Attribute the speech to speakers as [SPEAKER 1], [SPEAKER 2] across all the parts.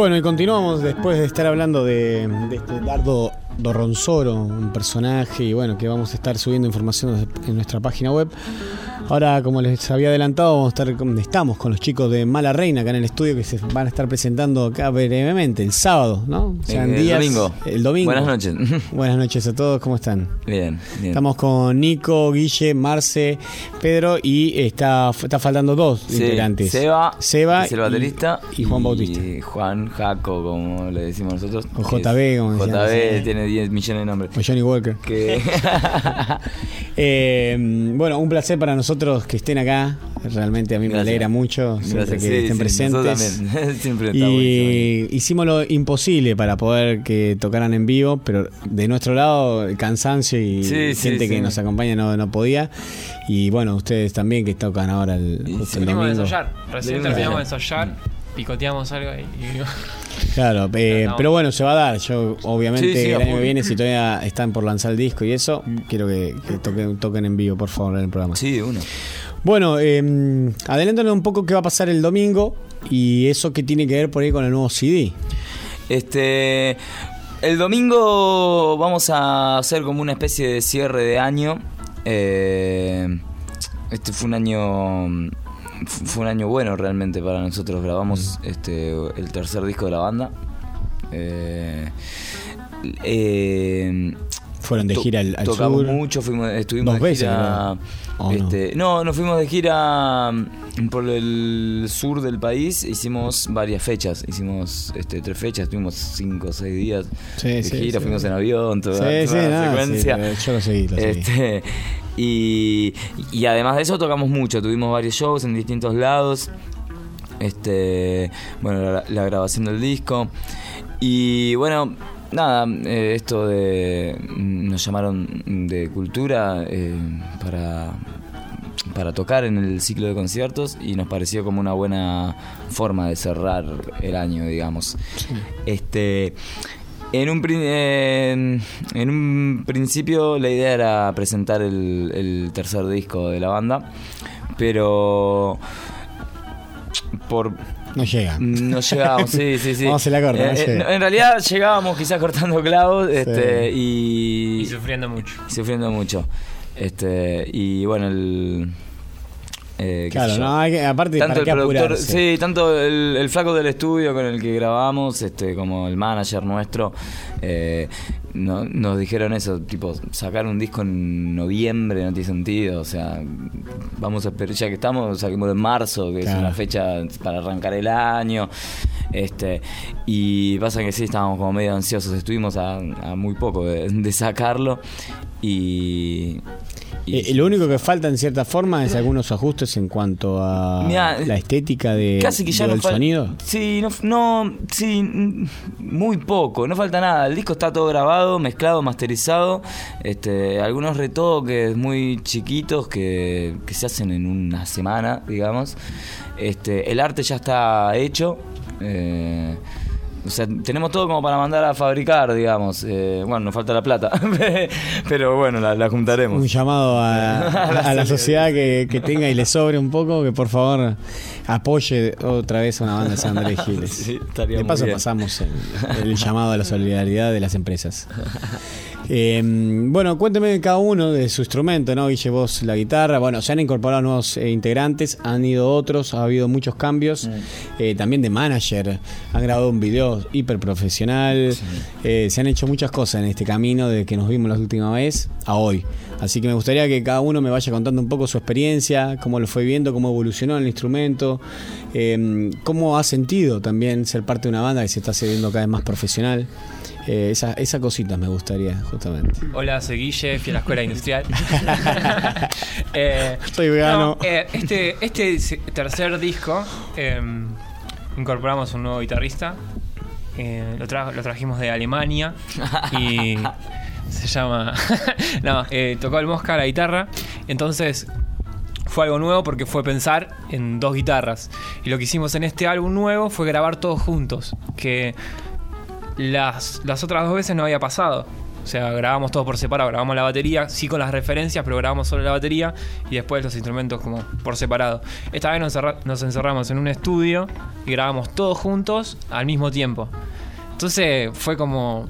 [SPEAKER 1] Bueno, y continuamos después de estar hablando de, este Dardo Dorronzoro, un personaje, y bueno, que vamos a estar subiendo información en nuestra página web. Ahora, como les había adelantado, vamos a estar estamos con los chicos de Mala Reina acá en el estudio que se van a estar presentando acá brevemente el sábado, ¿no? O sea,
[SPEAKER 2] El
[SPEAKER 1] días-
[SPEAKER 2] domingo.
[SPEAKER 1] El domingo.
[SPEAKER 2] Buenas noches.
[SPEAKER 1] Buenas noches a todos, ¿cómo están?
[SPEAKER 2] Bien, bien.
[SPEAKER 1] Estamos con Nico, Guille, Marce, Pedro y está, está faltando dos
[SPEAKER 2] Sí,
[SPEAKER 1] integrantes.
[SPEAKER 2] Seba,
[SPEAKER 1] Seba
[SPEAKER 2] es el
[SPEAKER 1] y-
[SPEAKER 2] baterista.
[SPEAKER 1] y, Juan Bautista.
[SPEAKER 2] Y Juan Jaco, como le decimos nosotros.
[SPEAKER 1] O JB, como
[SPEAKER 2] JB tiene 10 millones de nombres.
[SPEAKER 1] O Johnny Walker.
[SPEAKER 2] Que...
[SPEAKER 1] Eh, bueno, un placer para nosotros que estén acá. Realmente a mí me alegra mucho siempre
[SPEAKER 2] Gracias,
[SPEAKER 1] que
[SPEAKER 2] sí,
[SPEAKER 1] estén
[SPEAKER 2] sí,
[SPEAKER 1] presentes.
[SPEAKER 2] nosotros también. Siempre está buenísimo.
[SPEAKER 1] Y hicimos lo imposible para poder que tocaran en vivo, pero de nuestro lado el cansancio y
[SPEAKER 2] Sí, sí,
[SPEAKER 1] gente que
[SPEAKER 2] sí.
[SPEAKER 1] nos acompaña no, no podía. Y bueno, ustedes también que tocan ahora el, justo
[SPEAKER 2] sí.
[SPEAKER 1] el
[SPEAKER 3] Venimos de ensayar. Recién terminamos de
[SPEAKER 2] ensayar.
[SPEAKER 3] Picoteamos algo ahí. y-
[SPEAKER 1] Claro, eh,
[SPEAKER 3] No.
[SPEAKER 1] pero bueno, se va a dar. Yo, obviamente,
[SPEAKER 2] Sí, sí, a
[SPEAKER 1] el año que viene, si todavía están por lanzar el disco y eso, quiero que, que toquen, toquen en vivo, por favor, en el programa.
[SPEAKER 2] Sí, uno.
[SPEAKER 1] Bueno, eh, adelántanos un poco qué va a pasar el domingo y eso que tiene que ver por ahí con el nuevo CD.
[SPEAKER 2] Este. El domingo vamos a hacer como una especie de cierre de año. Eh, este fue un año. Fu- Fue un año bueno realmente para nosotros. Grabamos este el tercer disco de la banda. Eh, eh,
[SPEAKER 1] Fueron de gira al, al
[SPEAKER 2] tocamos
[SPEAKER 1] sur.
[SPEAKER 2] mucho, fuimos, estuvimos
[SPEAKER 1] Dos
[SPEAKER 2] de
[SPEAKER 1] veces,
[SPEAKER 2] gira.
[SPEAKER 1] creo.
[SPEAKER 2] Este, no? nos fuimos de gira mm, por el sur del país. Hicimos varias fechas. Hicimos este, tres fechas, estuvimos cinco o seis días
[SPEAKER 1] Sí,
[SPEAKER 2] de
[SPEAKER 1] sí,
[SPEAKER 2] gira.
[SPEAKER 1] sí.
[SPEAKER 2] Fuimos en avión, toda, la secuencia.
[SPEAKER 1] yo lo seguí, lo seguí.
[SPEAKER 2] Este, y, y además de eso tocamos mucho, tuvimos varios shows en distintos lados. Este, bueno, la, la grabación del disco. Y bueno, nada, eh, esto de. Nos llamaron de cultura eh, para, para tocar en el ciclo de conciertos y nos pareció como una buena forma de cerrar el año, digamos. Este. En un, en, en un principio la idea era presentar el, el tercer disco de la banda, pero por
[SPEAKER 1] No llega.
[SPEAKER 2] no llegábamos, sí, sí, sí.
[SPEAKER 1] Vamos a la corta, no
[SPEAKER 2] Eh, eh, en realidad llegábamos quizás cortando clavos este, y,
[SPEAKER 3] Y sufriendo mucho.
[SPEAKER 2] y sufriendo mucho. Este, y bueno, el. eh,
[SPEAKER 1] Claro, no, hay que, aparte,
[SPEAKER 2] tanto
[SPEAKER 1] ¿para
[SPEAKER 2] el
[SPEAKER 1] qué
[SPEAKER 2] productor,
[SPEAKER 1] apurarse?
[SPEAKER 2] sí, tanto el, el flaco del estudio con el que grabamos, este, como el manager nuestro, eh, no- nos dijeron eso, tipo, sacar un disco en noviembre no tiene sentido, o sea, vamos a esperar, ya que estamos, saquemos en marzo, que
[SPEAKER 1] Claro.
[SPEAKER 2] es una fecha para arrancar el año, este, y pasa que sí, estábamos como medio ansiosos, estuvimos a, a muy poco de, de sacarlo, y... y-
[SPEAKER 1] Eh, lo único que falta en cierta forma es algunos ajustes en cuanto a
[SPEAKER 2] Mirá,
[SPEAKER 1] la estética de,
[SPEAKER 2] Casi que ya
[SPEAKER 1] del
[SPEAKER 2] no
[SPEAKER 1] sonido.
[SPEAKER 2] Sí, no, no, sí, mm, muy poco, no falta nada. El disco está todo grabado, mezclado, masterizado. Este, algunos retoques muy chiquitos que, que se hacen en una semana, digamos. Este, el arte ya está hecho. eh, o sea, tenemos todo como para mandar a fabricar, digamos. Eh, bueno, nos falta la plata, pero bueno, la, la juntaremos.
[SPEAKER 1] Un llamado a, a la sociedad que, que tenga y le sobre un poco, que por favor apoye otra vez a una banda de San Andrés Giles.
[SPEAKER 2] Sí,
[SPEAKER 1] de paso
[SPEAKER 2] bien.
[SPEAKER 1] pasamos el, el llamado a la solidaridad de las empresas. Eh, bueno, cuénteme cada uno de su instrumento, ¿no? Guille, vos la guitarra. Bueno, se han incorporado nuevos eh, integrantes, han ido otros, ha habido muchos cambios.
[SPEAKER 2] Mm.
[SPEAKER 1] Eh, también de manager, han grabado un video hiper profesional. Eh, se han hecho muchas cosas en este camino de que nos vimos la última vez a hoy. Así que me gustaría que cada uno me vaya contando un poco su experiencia, cómo lo fue viendo, cómo evolucionó el instrumento, eh, cómo ha sentido también ser parte de una banda que se está haciendo cada vez más profesional. Eh, esa- esas cositas me gustaría, justamente.
[SPEAKER 3] Hola, soy Guille, fui a la escuela industrial. Eh,
[SPEAKER 1] Soy vegano.
[SPEAKER 3] no, eh, este, este tercer disco eh, incorporamos un nuevo guitarrista. Eh, lo, tra- lo trajimos de Alemania y se llama. no, eh, tocó el Mosca la guitarra. Entonces fue algo nuevo porque fue pensar en dos guitarras. Y lo que hicimos en este álbum nuevo fue grabar todos juntos, que las, las otras dos veces no había pasado. O sea, grabamos todo por separado, grabamos la batería, sí con las referencias, pero grabamos solo la batería y después los instrumentos como por separado. Esta vez nos, nos encerramos en un estudio y grabamos todos juntos al mismo tiempo. Entonces fue como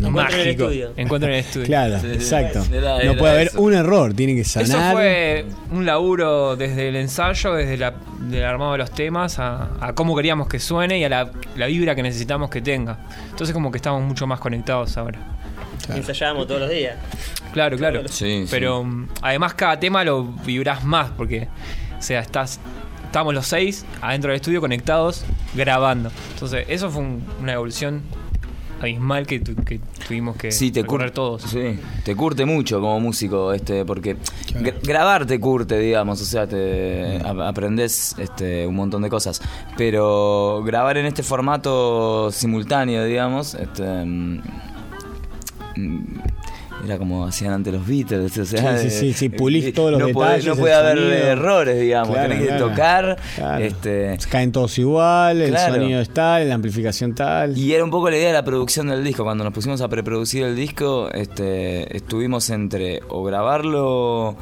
[SPEAKER 1] No,
[SPEAKER 4] Encuentro en el
[SPEAKER 3] mágico.
[SPEAKER 4] estudio.
[SPEAKER 3] Encuentro en el estudio.
[SPEAKER 1] Claro, exacto.
[SPEAKER 2] era-
[SPEAKER 1] no puede haber
[SPEAKER 2] eso.
[SPEAKER 1] un error, tiene que sanar.
[SPEAKER 3] Eso fue un laburo desde el ensayo, desde la, del armado de los temas, a, a cómo queríamos que suene y a la, la vibra que necesitamos que tenga. Entonces como que estamos mucho más conectados ahora.
[SPEAKER 1] Claro.
[SPEAKER 4] Ensayábamos todos los días.
[SPEAKER 3] Claro, claro.
[SPEAKER 2] Sí.
[SPEAKER 3] Pero mm, además cada tema lo vibrás más porque, o sea, estás, estamos los seis adentro del estudio conectados grabando. Entonces eso fue un- una evolución abismal que, tu- que tuvimos que
[SPEAKER 2] Sí, te
[SPEAKER 3] recorrer todos.
[SPEAKER 2] Sí, te curte mucho como músico, este, porque
[SPEAKER 1] Claro.
[SPEAKER 2] grabar te curte, digamos, o sea, te a- aprendes este, un montón de cosas. Pero grabar en este formato simultáneo, digamos, este, mm, mm, era como hacían antes los Beatles, o sea,
[SPEAKER 1] Sí, sí, sí, sí,
[SPEAKER 2] eh,
[SPEAKER 1] pulís
[SPEAKER 2] eh,
[SPEAKER 1] todos los
[SPEAKER 2] no
[SPEAKER 1] detalles,
[SPEAKER 2] no puede haber
[SPEAKER 1] sonido.
[SPEAKER 2] errores, digamos,
[SPEAKER 1] Claro,
[SPEAKER 2] tenés que tocar,
[SPEAKER 1] Claro.
[SPEAKER 2] este,
[SPEAKER 1] Caen todos igual, el sonido es tal, la amplificación tal.
[SPEAKER 2] Y era un poco la idea de la producción del disco. Cuando nos pusimos a preproducir el disco, este, estuvimos entre o grabarlo.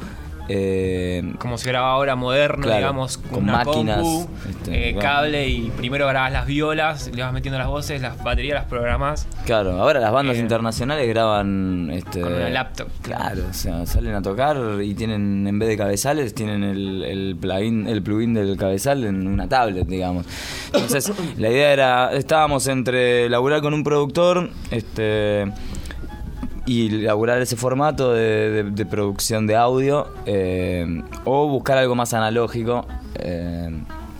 [SPEAKER 2] Eh,
[SPEAKER 3] como se graba ahora moderno,
[SPEAKER 2] Claro,
[SPEAKER 3] digamos,
[SPEAKER 2] con
[SPEAKER 3] una
[SPEAKER 2] máquinas,
[SPEAKER 3] compu,
[SPEAKER 2] este,
[SPEAKER 3] eh,
[SPEAKER 2] bueno.
[SPEAKER 3] cable y primero grabas las violas, le vas metiendo las voces, las baterías las programas
[SPEAKER 2] claro, ahora las bandas
[SPEAKER 3] Eh,
[SPEAKER 2] internacionales graban. Este,
[SPEAKER 3] con una laptop.
[SPEAKER 2] Claro, o sea, salen a tocar y tienen, en vez de cabezales, tienen el, el plugin, el plugin del cabezal en una tablet, digamos. Entonces, la idea era, estábamos entre laburar con un productor, este y laburar ese formato de, de- de producción de audio eh, o buscar algo más analógico. eh,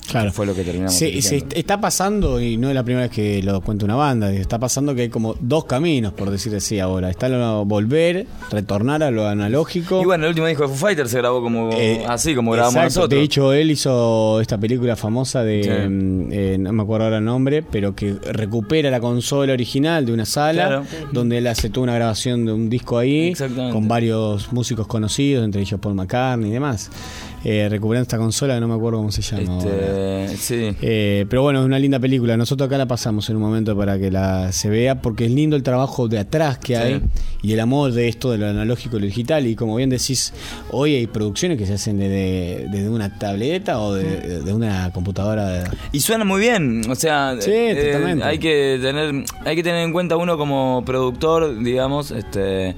[SPEAKER 1] Claro.
[SPEAKER 2] fue lo que terminamos
[SPEAKER 1] Se, está pasando, y no es la primera vez que lo cuenta una banda, está pasando que hay como dos caminos, por decir así ahora. Está lo volver, retornar a lo analógico.
[SPEAKER 2] Y bueno, el último disco de Foo Fighters se grabó como
[SPEAKER 1] Eh,
[SPEAKER 2] así, como grabamos
[SPEAKER 1] exacto,
[SPEAKER 2] nosotros.
[SPEAKER 1] De hecho, él hizo esta película famosa de.
[SPEAKER 2] Sí.
[SPEAKER 1] mm, eh, no me acuerdo ahora el nombre, pero que recupera la consola original de una sala,
[SPEAKER 2] Claro.
[SPEAKER 1] donde él hace toda una grabación de un disco ahí,
[SPEAKER 2] Exactamente.
[SPEAKER 1] con varios músicos conocidos, entre ellos Paul McCartney y demás. Eh, recuperando esta consola, que no me acuerdo cómo se llama.
[SPEAKER 2] Este, sí.
[SPEAKER 1] Eh, pero bueno, es una linda película. Nosotros acá la pasamos en un momento para que la se vea, porque es lindo el trabajo de atrás que
[SPEAKER 2] Sí.
[SPEAKER 1] hay y el amor de esto, de lo analógico y lo digital. Y como bien decís, hoy hay producciones que se hacen desde, desde una tableta o de, de una computadora. de-
[SPEAKER 2] Y suena muy bien, o sea,
[SPEAKER 1] Sí,
[SPEAKER 2] eh,
[SPEAKER 1] totalmente.
[SPEAKER 2] hay que tener hay que tener en cuenta uno como productor, digamos, este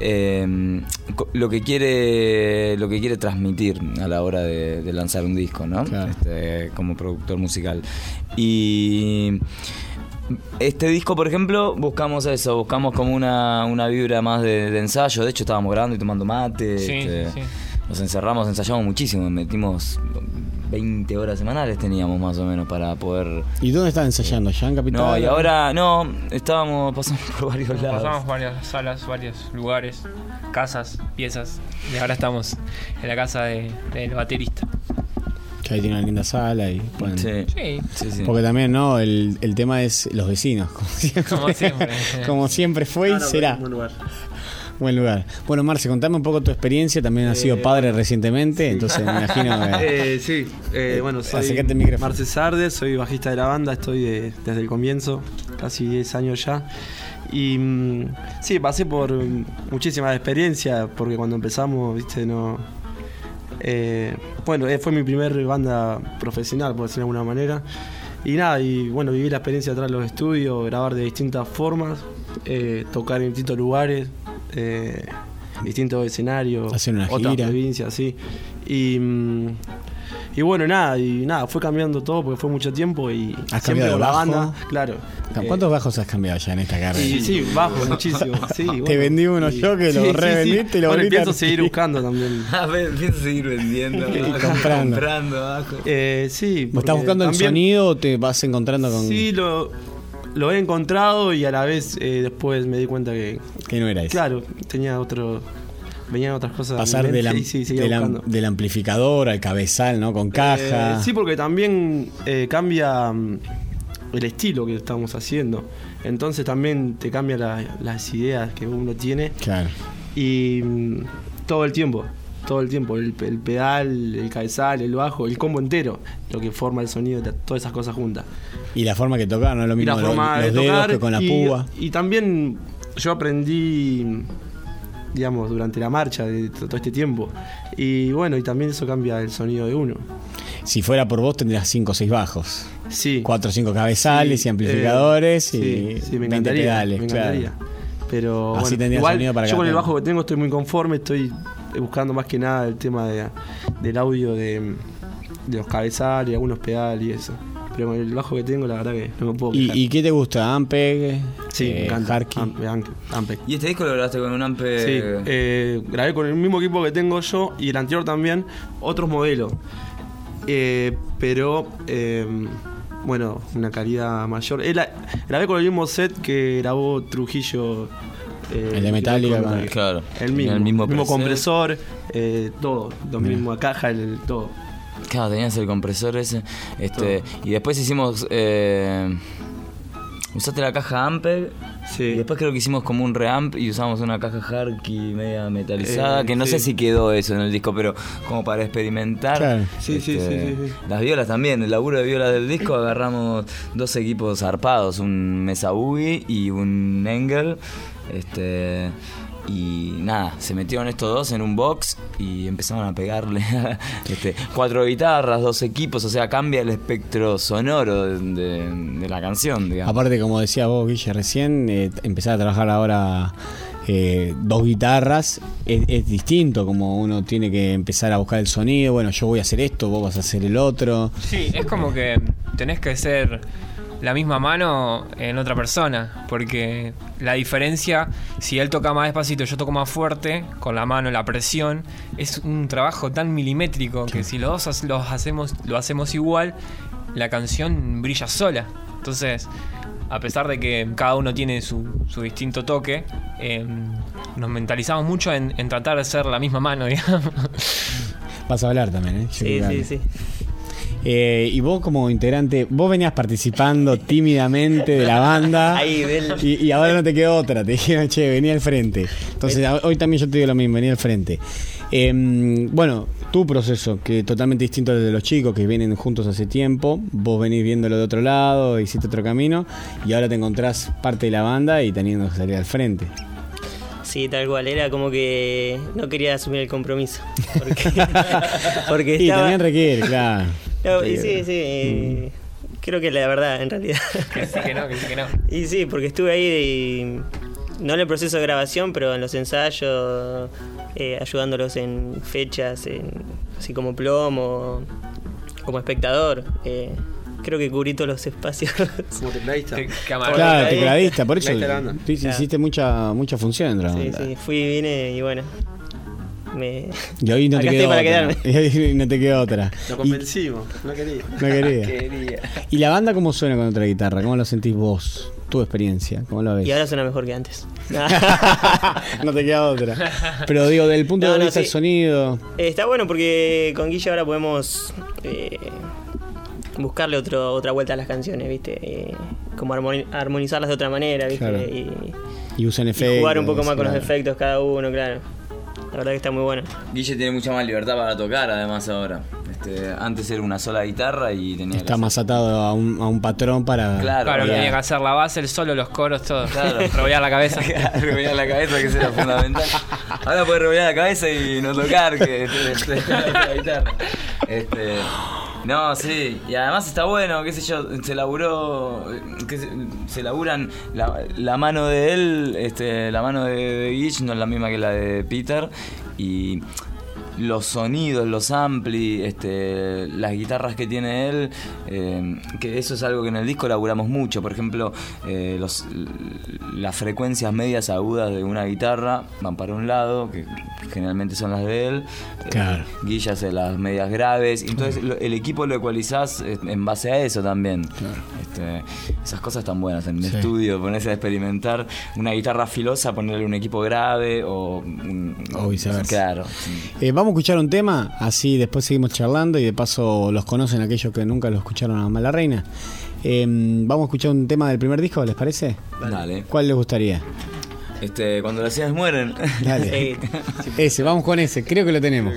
[SPEAKER 2] eh, co- lo que quiere lo que quiere transmitir a la hora de, de lanzar un disco, ¿no?
[SPEAKER 1] Claro.
[SPEAKER 2] Este, como productor musical. Y este disco, por ejemplo, buscamos eso, buscamos como una, una vibra más de, de ensayo. De hecho, estábamos grabando y tomando mate.
[SPEAKER 3] Sí,
[SPEAKER 2] este,
[SPEAKER 3] sí.
[SPEAKER 2] Nos encerramos, ensayamos muchísimo, metimos 20 horas semanales teníamos más o menos para poder...
[SPEAKER 1] ¿Y dónde están ensayando? ¿Ya en Capital?
[SPEAKER 2] No, y ahora no, estábamos pasando por varios lados.
[SPEAKER 3] Pasamos varias salas, varios lugares, casas, piezas. Y ahora estamos en la casa de- del baterista.
[SPEAKER 1] Que ahí tiene una linda sala y ponen-
[SPEAKER 2] Sí,
[SPEAKER 3] Sí,
[SPEAKER 2] sí, sí.
[SPEAKER 1] Porque también, ¿no? El, el tema es los vecinos, como siempre.
[SPEAKER 3] como siempre.
[SPEAKER 1] Como siempre fue y
[SPEAKER 4] Ah, no,
[SPEAKER 1] será.
[SPEAKER 4] Buen lugar.
[SPEAKER 1] Buen lugar. Bueno, Marce, contame un poco tu experiencia. También has sido
[SPEAKER 4] Eh,
[SPEAKER 1] padre recientemente, entonces me imagino que.
[SPEAKER 5] Eh, sí, eh, bueno, soy. Marce Sardes, soy bajista de la banda, estoy de- desde el comienzo, casi 10 años ya. Y mm, sí, pasé por muchísimas experiencias, porque cuando empezamos, viste, no... eh, bueno, eh, fue mi primer banda profesional, por decirlo de alguna manera. Y nada, y bueno, viví la experiencia atrás de los estudios, grabar de distintas formas, eh, tocar en distintos lugares, eh, distintos escenarios,
[SPEAKER 1] Hacer una
[SPEAKER 5] otras
[SPEAKER 1] gira.
[SPEAKER 5] provincias, sí. Y, mm, y bueno, nada, y nada, fue cambiando todo porque fue mucho tiempo y
[SPEAKER 1] ¿Has
[SPEAKER 5] siempre con la
[SPEAKER 1] bajo?
[SPEAKER 5] banda, claro.
[SPEAKER 1] ¿Cuántos bajos has cambiado ya en esta carrera?
[SPEAKER 5] Y sí, bajo muchísimo. Sí,
[SPEAKER 1] Te vendí uno
[SPEAKER 5] Y-
[SPEAKER 1] yo que lo revendiste y lo
[SPEAKER 5] Bueno, pienso seguir buscando también.
[SPEAKER 2] A ver, pienso seguir vendiendo,
[SPEAKER 1] Y comprando.
[SPEAKER 2] comprando.
[SPEAKER 5] Eh, sí.
[SPEAKER 1] ¿Vos
[SPEAKER 5] porque
[SPEAKER 1] estás buscando el
[SPEAKER 5] también-
[SPEAKER 1] sonido o te vas encontrando con
[SPEAKER 5] Sí, lo, lo he encontrado y a la vez eh, después me di cuenta que,
[SPEAKER 1] que no era eso?
[SPEAKER 5] claro, tenía otro. Venían otras cosas.
[SPEAKER 1] Pasar del, am-
[SPEAKER 5] sí,
[SPEAKER 1] del del amplificador al cabezal, ¿no? Con caja.
[SPEAKER 5] Eh, sí, porque también eh, cambia mm, el estilo que estamos haciendo. Entonces también te cambia la- las ideas que uno tiene
[SPEAKER 1] Claro.
[SPEAKER 5] y mm, todo el tiempo. Todo el tiempo, el, el pedal, el cabezal, el bajo, el combo entero, lo que forma el sonido, de todas esas cosas juntas.
[SPEAKER 1] Y la forma que tocar, no es lo
[SPEAKER 5] Y
[SPEAKER 1] mismo
[SPEAKER 5] la
[SPEAKER 1] lo-
[SPEAKER 5] forma
[SPEAKER 1] los
[SPEAKER 5] de
[SPEAKER 1] dedos que con la
[SPEAKER 5] y,
[SPEAKER 1] púa.
[SPEAKER 5] y también yo aprendí, digamos, durante la marcha de todo este tiempo. Y bueno, y también eso cambia el sonido de uno.
[SPEAKER 1] Si fuera por vos tendrías 5 o 6 bajos.
[SPEAKER 5] Sí.
[SPEAKER 1] 4 o 5 cabezales
[SPEAKER 5] Sí,
[SPEAKER 1] y amplificadores
[SPEAKER 5] eh,
[SPEAKER 1] y
[SPEAKER 5] sí, sí,
[SPEAKER 1] 20
[SPEAKER 5] me encantaría,
[SPEAKER 1] pedales,
[SPEAKER 5] me
[SPEAKER 1] claro.
[SPEAKER 5] encantaría. Pero
[SPEAKER 1] Así
[SPEAKER 5] bueno, igual,
[SPEAKER 1] sonido para
[SPEAKER 5] yo con el bajo que tengo estoy muy conforme, estoy buscando más que nada el tema de, del audio de, de los cabezales, algunos pedales y eso. Pero con el bajo que tengo, la verdad que no me puedo
[SPEAKER 1] ¿Y,
[SPEAKER 5] quejar.
[SPEAKER 1] y qué te gusta? ¿Ampeg?
[SPEAKER 5] sí,
[SPEAKER 1] eh,
[SPEAKER 5] me encanta. Ampe, Ampe, Ampe.
[SPEAKER 2] ¿Y este disco lo grabaste con un ampe?
[SPEAKER 5] Sí, eh, grabé con el mismo equipo que tengo yo y el anterior también, otros modelos. Eh, pero, eh, bueno, una calidad mayor. Eh, la- grabé con el mismo set que grabó Trujillo. Eh,
[SPEAKER 1] El de Metallica,
[SPEAKER 5] con-
[SPEAKER 1] con-
[SPEAKER 2] Claro.
[SPEAKER 5] El mismo,
[SPEAKER 2] El mismo
[SPEAKER 5] el mismo
[SPEAKER 2] preset.
[SPEAKER 5] compresor, eh, todo, lo
[SPEAKER 1] Mira.
[SPEAKER 5] mismo, caja, el, todo.
[SPEAKER 2] Claro, tenías el compresor ese. Este, y después hicimos. Eh, usaste la caja Ampeg.
[SPEAKER 5] Sí.
[SPEAKER 2] Y después creo que hicimos como un reamp y usamos una caja Harky media metalizada.
[SPEAKER 5] Eh,
[SPEAKER 2] que no
[SPEAKER 5] sí.
[SPEAKER 2] sé si quedó eso en el disco, pero como para experimentar.
[SPEAKER 1] Claro.
[SPEAKER 5] Sí, sí,
[SPEAKER 2] Este,
[SPEAKER 5] sí, sí, sí.
[SPEAKER 2] Las violas también, el laburo de violas del disco, agarramos dos equipos zarpados, un Mesa Boogie y un Engel. Este. Y nada, se metieron estos dos en un box y empezaron a pegarle este, cuatro guitarras, dos equipos, o sea, cambia el espectro sonoro de, de- de la canción, digamos.
[SPEAKER 1] Aparte, como decía vos, Guille, recién, eh, empezar a trabajar ahora eh, dos guitarras es, es distinto, como uno tiene que empezar a buscar el sonido. Bueno, yo voy a hacer esto, vos vas a hacer el otro.
[SPEAKER 3] Sí, es como que tenés que ser la misma mano en otra persona, porque la diferencia, si él toca más despacito, yo toco más fuerte, con la mano, la presión, es un trabajo tan milimétrico que si los dos los hacemos, lo hacemos igual, la canción brilla sola. Entonces, a pesar de que cada uno tiene su, su distinto toque, eh, nos mentalizamos mucho en, en tratar de ser la misma mano, digamos.
[SPEAKER 1] Vas a hablar también, ¿eh? Yo
[SPEAKER 4] Sí, sí, sí.
[SPEAKER 1] Eh, y vos como integrante, vos venías participando tímidamente de la banda.
[SPEAKER 4] Ahí, del-
[SPEAKER 1] Y, y ahora no te quedó otra, te dijeron, che, venía al frente. Entonces, hoy también yo te digo lo mismo, venía al frente. Em, bueno, tu proceso, que es totalmente distinto al de los chicos que vienen juntos hace tiempo, vos venís viéndolo de otro lado, hiciste otro camino, y ahora te encontrás parte de la banda y teniendo que salir al frente.
[SPEAKER 4] Sí, tal cual. Era como que no quería asumir el compromiso. Porque, porque
[SPEAKER 1] Y
[SPEAKER 4] estaba...
[SPEAKER 1] también requiere, claro.
[SPEAKER 4] No, y sí, sí. eh, Creo que la verdad, en realidad.
[SPEAKER 3] que sí, que no, que sí, que no.
[SPEAKER 4] Y sí, porque estuve ahí y no en el proceso de grabación, pero en los ensayos, eh, ayudándolos en fechas, en- así como plomo, como espectador. eh, creo que cubrí todos los espacios.
[SPEAKER 5] Como tecladista.
[SPEAKER 3] Te-.
[SPEAKER 1] Claro, tecladista, por eso
[SPEAKER 5] banda.
[SPEAKER 1] tú hiciste mucha, mucha función
[SPEAKER 4] sí, sí, fui, vine y bueno. Me...
[SPEAKER 1] Y hoy no te quedó
[SPEAKER 4] para
[SPEAKER 1] otra. Y hoy no te quedó otra.
[SPEAKER 5] Lo
[SPEAKER 1] Y-
[SPEAKER 5] convencimos, no quería.
[SPEAKER 1] no quería. ¿Y la banda cómo suena con otra guitarra? ¿Cómo lo sentís vos? Tu experiencia, ¿cómo lo ves?
[SPEAKER 4] Y ahora suena mejor que antes.
[SPEAKER 1] no te queda otra. Pero digo, del punto
[SPEAKER 4] No,
[SPEAKER 1] de
[SPEAKER 4] no,
[SPEAKER 1] vista del
[SPEAKER 4] sí.
[SPEAKER 1] sonido.
[SPEAKER 4] Eh, Está bueno porque con Guilla ahora podemos eh, buscarle otro, otra vuelta a las canciones, ¿viste? Eh, como armoni- armonizarlas de otra manera, ¿viste?
[SPEAKER 1] Claro.
[SPEAKER 4] Y,
[SPEAKER 1] Y usan
[SPEAKER 4] y
[SPEAKER 1] efectos.
[SPEAKER 4] jugar un poco más con los efectos cada uno, claro. La verdad que está muy bueno.
[SPEAKER 2] Guille tiene mucha más libertad para tocar, además, ahora. Este, antes era una sola guitarra y tenía que
[SPEAKER 1] Está
[SPEAKER 2] hacer-
[SPEAKER 1] más atado a un, a un patrón para.
[SPEAKER 2] Claro,
[SPEAKER 3] Claro, tenía que hacer la base, el solo, los coros, todo.
[SPEAKER 2] Claro.
[SPEAKER 3] Revolver la cabeza.
[SPEAKER 2] revolver la cabeza, que eso era fundamental. Ahora puedes revolver la cabeza y no tocar, que la guitarra. Este, no, sí, y además está bueno, qué sé yo, se laburó, que se, laburan, la, mano de él, este, la mano de, de no es la misma que la de Peter, y los sonidos, los ampli, este, las guitarras que tiene él, eh, que eso es algo que en el disco laburamos mucho. Por ejemplo, eh, los, las frecuencias medias agudas de una guitarra van para un lado, que generalmente son las de él. Eh,
[SPEAKER 1] Claro.
[SPEAKER 2] Guilla hace las medias graves. Entonces el equipo lo ecualizás en base a eso también. Este, esas cosas están buenas en el
[SPEAKER 1] Sí.
[SPEAKER 2] estudio, ponerse a experimentar una guitarra filosa, ponerle un equipo grave o, un-
[SPEAKER 1] O viceversa.
[SPEAKER 2] Claro. sí.
[SPEAKER 1] Vamos a escuchar un tema, así después seguimos charlando y de paso los conocen aquellos que nunca lo escucharon a Mala Reina. Eh, vamos a escuchar un tema del primer disco, ¿les parece?
[SPEAKER 2] Dale.
[SPEAKER 1] ¿Cuál les gustaría? Este, cuando las ideas mueren.
[SPEAKER 2] Dale. Ese, vamos con ese. Creo que lo tenemos.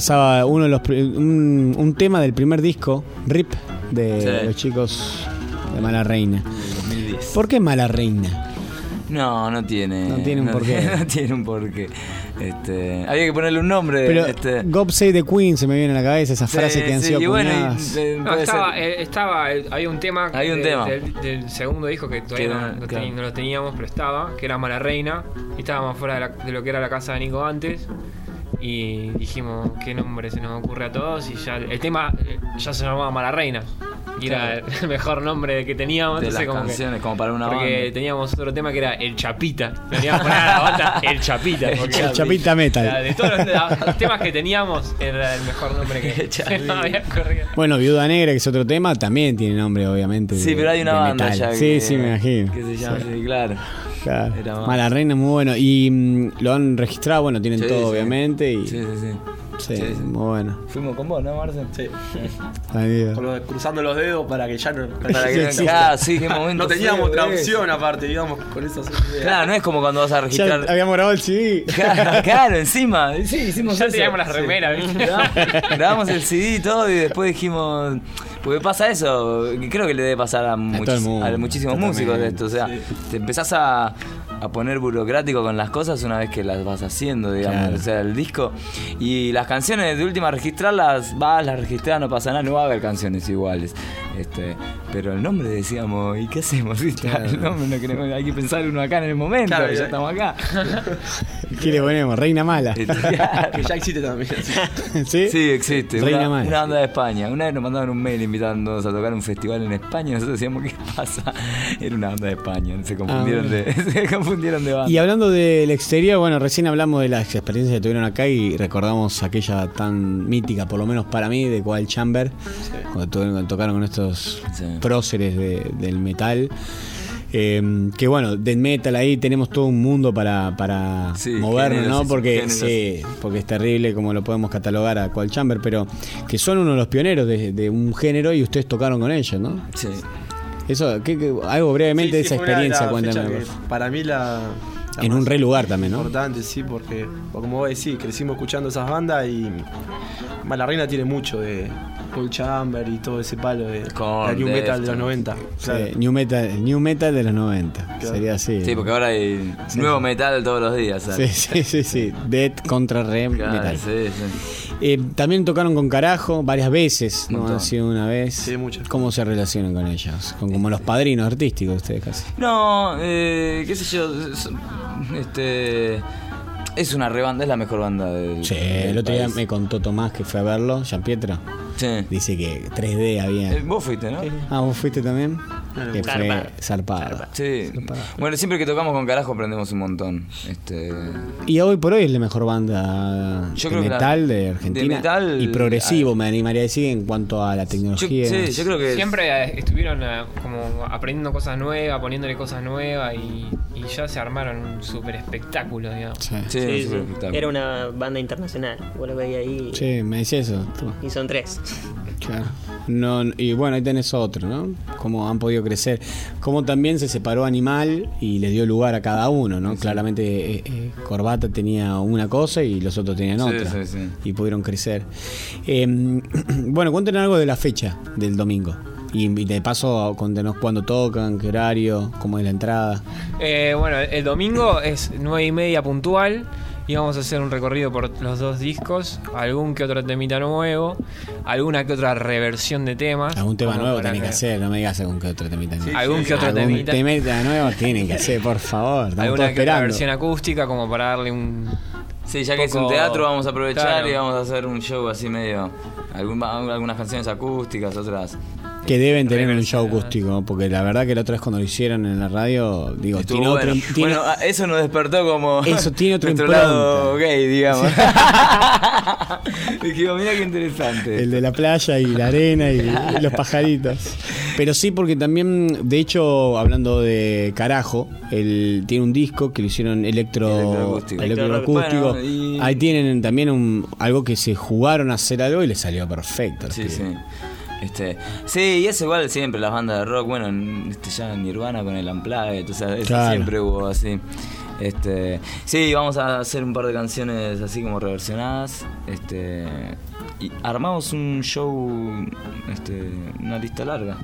[SPEAKER 2] Pasaba uno de los un, un tema del primer disco, RIP, de
[SPEAKER 1] Sí.
[SPEAKER 2] los chicos de Mala Reina.
[SPEAKER 1] 2010.
[SPEAKER 2] ¿Por qué Mala Reina?
[SPEAKER 1] No, no tiene.
[SPEAKER 2] No tiene un porqué.
[SPEAKER 1] No tiene un porqué. Este, había que ponerle un nombre.
[SPEAKER 2] Pero
[SPEAKER 1] este,
[SPEAKER 2] God Save the Queen se me viene a la cabeza, esas
[SPEAKER 1] sí,
[SPEAKER 2] frases que han
[SPEAKER 1] sí,
[SPEAKER 2] sido
[SPEAKER 1] y bueno, y,
[SPEAKER 2] acuñadas.
[SPEAKER 1] eh,
[SPEAKER 3] No, estaba, eh, estaba, eh, había un tema,
[SPEAKER 1] Hay un
[SPEAKER 3] de-
[SPEAKER 1] tema.
[SPEAKER 3] Del, del segundo disco que todavía
[SPEAKER 1] Que
[SPEAKER 3] no,
[SPEAKER 1] no-
[SPEAKER 3] no
[SPEAKER 1] claro.
[SPEAKER 3] teni- no lo teníamos, pero estaba, que era Mala Reina, y estábamos fuera de, la- de lo que era la casa de Nico antes, y dijimos qué nombre se nos ocurre a todos, y ya el tema eh, ya se llamaba Mala Reina. Y era el mejor nombre que teníamos.
[SPEAKER 2] de las
[SPEAKER 3] entonces como que-
[SPEAKER 2] canciones, como para una
[SPEAKER 3] porque
[SPEAKER 2] banda.
[SPEAKER 3] teníamos otro tema que era El Chapita. Teníamos poner a la banda El Chapita. porque-
[SPEAKER 1] El Chapita Metal.
[SPEAKER 3] De todos los, los temas que teníamos, era el mejor nombre que
[SPEAKER 2] El Chapita.
[SPEAKER 3] había corrido.
[SPEAKER 1] Bueno, Viuda Negra, que es otro tema, también tiene nombre, obviamente.
[SPEAKER 2] Sí,
[SPEAKER 1] de-
[SPEAKER 2] pero hay una banda
[SPEAKER 1] metal.
[SPEAKER 2] ya.
[SPEAKER 1] Sí,
[SPEAKER 2] que-
[SPEAKER 1] sí, me imagino.
[SPEAKER 2] Que se llama
[SPEAKER 1] Sí.
[SPEAKER 2] así, claro.
[SPEAKER 1] Claro.
[SPEAKER 2] Era más.
[SPEAKER 1] Mala Reina, muy bueno. Y mm, lo han registrado, bueno, tienen
[SPEAKER 2] Sí,
[SPEAKER 1] todo,
[SPEAKER 2] sí.
[SPEAKER 1] obviamente. Y,
[SPEAKER 2] Sí, sí, sí.
[SPEAKER 1] sí,
[SPEAKER 2] sí, sí.
[SPEAKER 1] muy bueno.
[SPEAKER 2] Fuimos con vos, ¿no, Marcel?
[SPEAKER 5] Sí.
[SPEAKER 1] Adiós.
[SPEAKER 5] Con los- cruzando los dedos para que ya no.
[SPEAKER 2] Para que no,
[SPEAKER 1] Sí, sí.
[SPEAKER 2] Ah, sí, qué momento.
[SPEAKER 5] No teníamos
[SPEAKER 2] feo
[SPEAKER 5] otra
[SPEAKER 2] ese.
[SPEAKER 5] opción aparte, íbamos con eso. así.
[SPEAKER 2] Claro, no es como cuando vas a
[SPEAKER 1] Ya
[SPEAKER 2] registrar.
[SPEAKER 1] habíamos grabado el CD.
[SPEAKER 2] Claro, claro, encima. Sí, hicimos
[SPEAKER 3] Ya
[SPEAKER 2] eso.
[SPEAKER 3] teníamos las remeras, ¿viste?
[SPEAKER 2] Grabamos, grabamos el CD y todo y después dijimos. Porque pasa eso, que creo que le debe pasar a, muchis-
[SPEAKER 1] todo el mundo,
[SPEAKER 2] a muchísimos músicos de esto. O sea, te empezás a, a poner burocrático con las cosas una vez que las vas haciendo, digamos.
[SPEAKER 1] Claro.
[SPEAKER 2] O sea, el disco. Y las canciones de última registrarlas, vas, las registras, no pasa nada, no va a haber canciones iguales. Este, pero el nombre decíamos, ¿y qué hacemos? ¿Viste? El nombre no queremos- hay que pensar uno acá en el momento,
[SPEAKER 5] Claro,
[SPEAKER 2] ya
[SPEAKER 5] ya.
[SPEAKER 2] estamos acá.
[SPEAKER 1] ¿Qué le ponemos? Reina Mala.
[SPEAKER 2] Este,
[SPEAKER 5] Que ya existe también.
[SPEAKER 1] ¿Sí?
[SPEAKER 2] Sí, existe.
[SPEAKER 1] Reina
[SPEAKER 2] Una,
[SPEAKER 1] Mala.
[SPEAKER 2] una banda de España. Una vez nos mandaban un mail invitándonos a tocar un festival en España nosotros decíamos, ¿qué pasa? Era una banda de España. Se confundieron,
[SPEAKER 1] Ah,
[SPEAKER 2] de, se confundieron de banda.
[SPEAKER 1] Y hablando del exterior, bueno, recién hablamos de las experiencias que tuvieron acá y recordamos aquella tan mítica, por lo menos para mí, de Coal Chamber, cuando, tocaron con estos
[SPEAKER 2] Sí.
[SPEAKER 1] próceres de- del metal. Eh, que bueno, del metal ahí tenemos todo un mundo para, para
[SPEAKER 2] Sí,
[SPEAKER 1] movernos,
[SPEAKER 2] géneros
[SPEAKER 1] ¿no? Porque sí, porque es terrible como lo podemos catalogar a Coal Chamber, pero que son uno de los pioneros de, de un género y ustedes tocaron con ellos, ¿no?
[SPEAKER 2] Sí.
[SPEAKER 1] Eso, ¿qué- qué- algo brevemente de esa
[SPEAKER 5] de
[SPEAKER 1] experiencia, cuéntame.
[SPEAKER 5] Para mí la.
[SPEAKER 1] En un re lugar también, ¿no?
[SPEAKER 5] Importante, sí, porque como vos decís, crecimos escuchando esas bandas y La Reina tiene mucho de Cold Chamber y todo ese palo de la New Metal de los
[SPEAKER 2] Deftones.
[SPEAKER 5] 90.
[SPEAKER 1] Sí,
[SPEAKER 5] Claro.
[SPEAKER 1] new metal, new metal de los 90.
[SPEAKER 5] Claro.
[SPEAKER 1] Sería así.
[SPEAKER 2] Sí, porque ahora hay nuevo metal todos los días.
[SPEAKER 1] Sí,
[SPEAKER 2] ¿sabes?
[SPEAKER 1] sí, sí, sí. Dead contra re
[SPEAKER 2] Claro,
[SPEAKER 1] metal.
[SPEAKER 2] sí, sí.
[SPEAKER 1] Eh, también tocaron con Carajo varias veces, no
[SPEAKER 2] montón.
[SPEAKER 1] ha sido una vez.
[SPEAKER 5] Sí, muchas.
[SPEAKER 1] ¿Cómo se relacionan con ellos? Con como los padrinos artísticos ustedes casi.
[SPEAKER 2] No, eh, qué sé yo. es- Este. Es una rebanda, es la mejor banda del.
[SPEAKER 1] Sí,
[SPEAKER 2] del
[SPEAKER 1] el otro día me contó Tomás que fue a verlo, Jean Pietro.
[SPEAKER 2] Sí.
[SPEAKER 1] Dice que 3D había.
[SPEAKER 2] Eh, Vos fuiste, ¿no?
[SPEAKER 1] Ah, ¿vos fuiste también?
[SPEAKER 5] Ah,
[SPEAKER 1] Que fue
[SPEAKER 4] Zarpada.
[SPEAKER 1] zarpada.
[SPEAKER 2] Sí.
[SPEAKER 1] Zarpada.
[SPEAKER 2] Bueno, siempre que tocamos con carajo aprendemos un montón. Este.
[SPEAKER 1] Y hoy por hoy es la mejor banda
[SPEAKER 2] Yo
[SPEAKER 1] de
[SPEAKER 2] creo que la-
[SPEAKER 1] metal de Argentina.
[SPEAKER 2] de metal-
[SPEAKER 1] y progresivo, me animaría a decir, en cuanto a la
[SPEAKER 2] Yo,
[SPEAKER 1] tecnología.
[SPEAKER 2] sí, yo creo que.
[SPEAKER 3] Siempre eh, estuvieron eh, como aprendiendo cosas nuevas, poniéndole cosas nuevas y, y ya se armaron un super espectáculo, digamos.
[SPEAKER 1] Sí.
[SPEAKER 2] Sí,
[SPEAKER 4] Sí,
[SPEAKER 2] un
[SPEAKER 4] sí.
[SPEAKER 2] super espectáculo.
[SPEAKER 4] Era una banda internacional. Vos lo veías ahí.
[SPEAKER 1] Sí, me decía eso. tú.
[SPEAKER 4] Y son tres.
[SPEAKER 1] Claro. No, y bueno, ahí tenés otro, ¿no? Cómo han podido crecer. Cómo también se separó Animal y le dio lugar a cada uno, ¿no? Claramente eh, eh, Corbata tenía una cosa y los otros tenían
[SPEAKER 2] Sí,
[SPEAKER 1] otra.
[SPEAKER 2] sí, sí.
[SPEAKER 1] Y pudieron crecer. Eh, bueno, cuéntenos algo de la fecha del domingo. Y, y de paso, cuéntenos cuándo tocan, qué horario, cómo es la entrada.
[SPEAKER 3] Eh, bueno, el domingo es nueve y media puntual y vamos a hacer un recorrido por los dos discos, algún que otro temita nuevo, alguna que otra reversión de temas.
[SPEAKER 1] Algún tema nuevo tenés que hacer, no me digas algún que otro temita. nuevo.
[SPEAKER 3] Algún que otro
[SPEAKER 1] Algún
[SPEAKER 3] temita.
[SPEAKER 1] temita nuevo tienen que hacer, por favor. Estamos
[SPEAKER 3] Alguna que otra
[SPEAKER 1] esperando.
[SPEAKER 3] versión acústica como para darle un...
[SPEAKER 2] Sí, ya que es un teatro, vamos a aprovechar
[SPEAKER 3] Claro.
[SPEAKER 2] y vamos a hacer un show así medio. algún- algunas canciones acústicas, otras.
[SPEAKER 1] Que deben tener un show acústico, porque la verdad que la otra vez cuando lo hicieron en la radio, digo,
[SPEAKER 2] Estuvo
[SPEAKER 1] tiene otro.
[SPEAKER 2] bueno.
[SPEAKER 1] tiene-
[SPEAKER 2] Bueno, ah, eso nos despertó como.
[SPEAKER 1] Eso tiene
[SPEAKER 2] nuestro
[SPEAKER 1] impronta.
[SPEAKER 2] lado gay, digamos. Dijimos, mira qué interesante.
[SPEAKER 1] el de la playa y la arena y los pajaritos. Pero sí, porque también, de hecho, hablando de carajo, él tiene un disco que lo hicieron electro,
[SPEAKER 2] Electroacústico.
[SPEAKER 1] electroacústico.
[SPEAKER 2] Bueno, y-
[SPEAKER 1] Ahí tienen también un, algo que se jugaron a hacer algo y les salió perfecto.
[SPEAKER 2] Sí, sí. Este, sí, y es igual siempre las bandas de rock, bueno, en- este, ya Nirvana con el Unplugged, o sea,
[SPEAKER 1] Claro.
[SPEAKER 2] siempre hubo así. Este, sí, vamos a hacer un par de canciones así como reversionadas. Este, y armamos un show, este, una lista larga.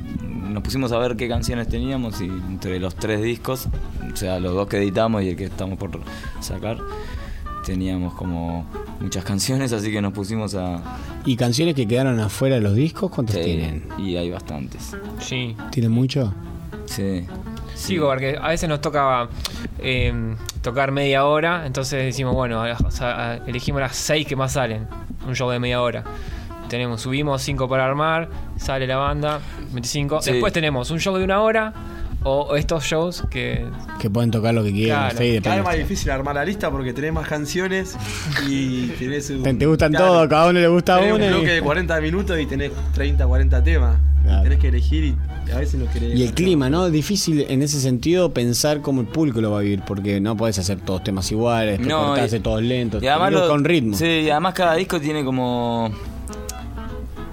[SPEAKER 2] Nos pusimos a ver qué canciones teníamos y entre los tres discos, o sea, los dos que editamos y el que estamos por sacar, teníamos como muchas canciones, así que nos pusimos a...
[SPEAKER 1] ¿Y canciones que quedaron afuera de los discos? ¿Cuántos
[SPEAKER 2] Sí,
[SPEAKER 1] tienen?
[SPEAKER 2] y hay bastantes.
[SPEAKER 3] Sí.
[SPEAKER 1] ¿Tienen mucho?
[SPEAKER 2] Sí.
[SPEAKER 3] Sí, porque a veces nos toca eh, tocar media hora, entonces decimos, bueno, o sea, elegimos las seis que más salen, un show de media hora. tenemos, subimos 5 para armar, sale la banda, 25.
[SPEAKER 2] Sí.
[SPEAKER 3] Después tenemos un show de una hora o estos shows que
[SPEAKER 1] Que pueden tocar lo que quieran.
[SPEAKER 3] Claro.
[SPEAKER 1] sí,
[SPEAKER 5] Cada vez más difícil armar la lista porque tenés más canciones y tenés un.
[SPEAKER 1] Te, te gustan
[SPEAKER 5] claro,
[SPEAKER 1] todos, cada uno le gusta
[SPEAKER 5] tenés
[SPEAKER 1] uno.
[SPEAKER 5] un
[SPEAKER 1] y-
[SPEAKER 5] bloque de 40 minutos y tenés 30, 40 temas.
[SPEAKER 1] Claro.
[SPEAKER 5] Tenés que elegir y a veces no querés.
[SPEAKER 1] Y el clima, ¿no? Difícil en ese sentido pensar cómo el público lo va a vivir, porque no podés hacer todos temas iguales,
[SPEAKER 2] No, y-
[SPEAKER 1] todos lentos,
[SPEAKER 2] Y además lo-
[SPEAKER 1] con ritmo.
[SPEAKER 2] Sí, y además cada disco tiene como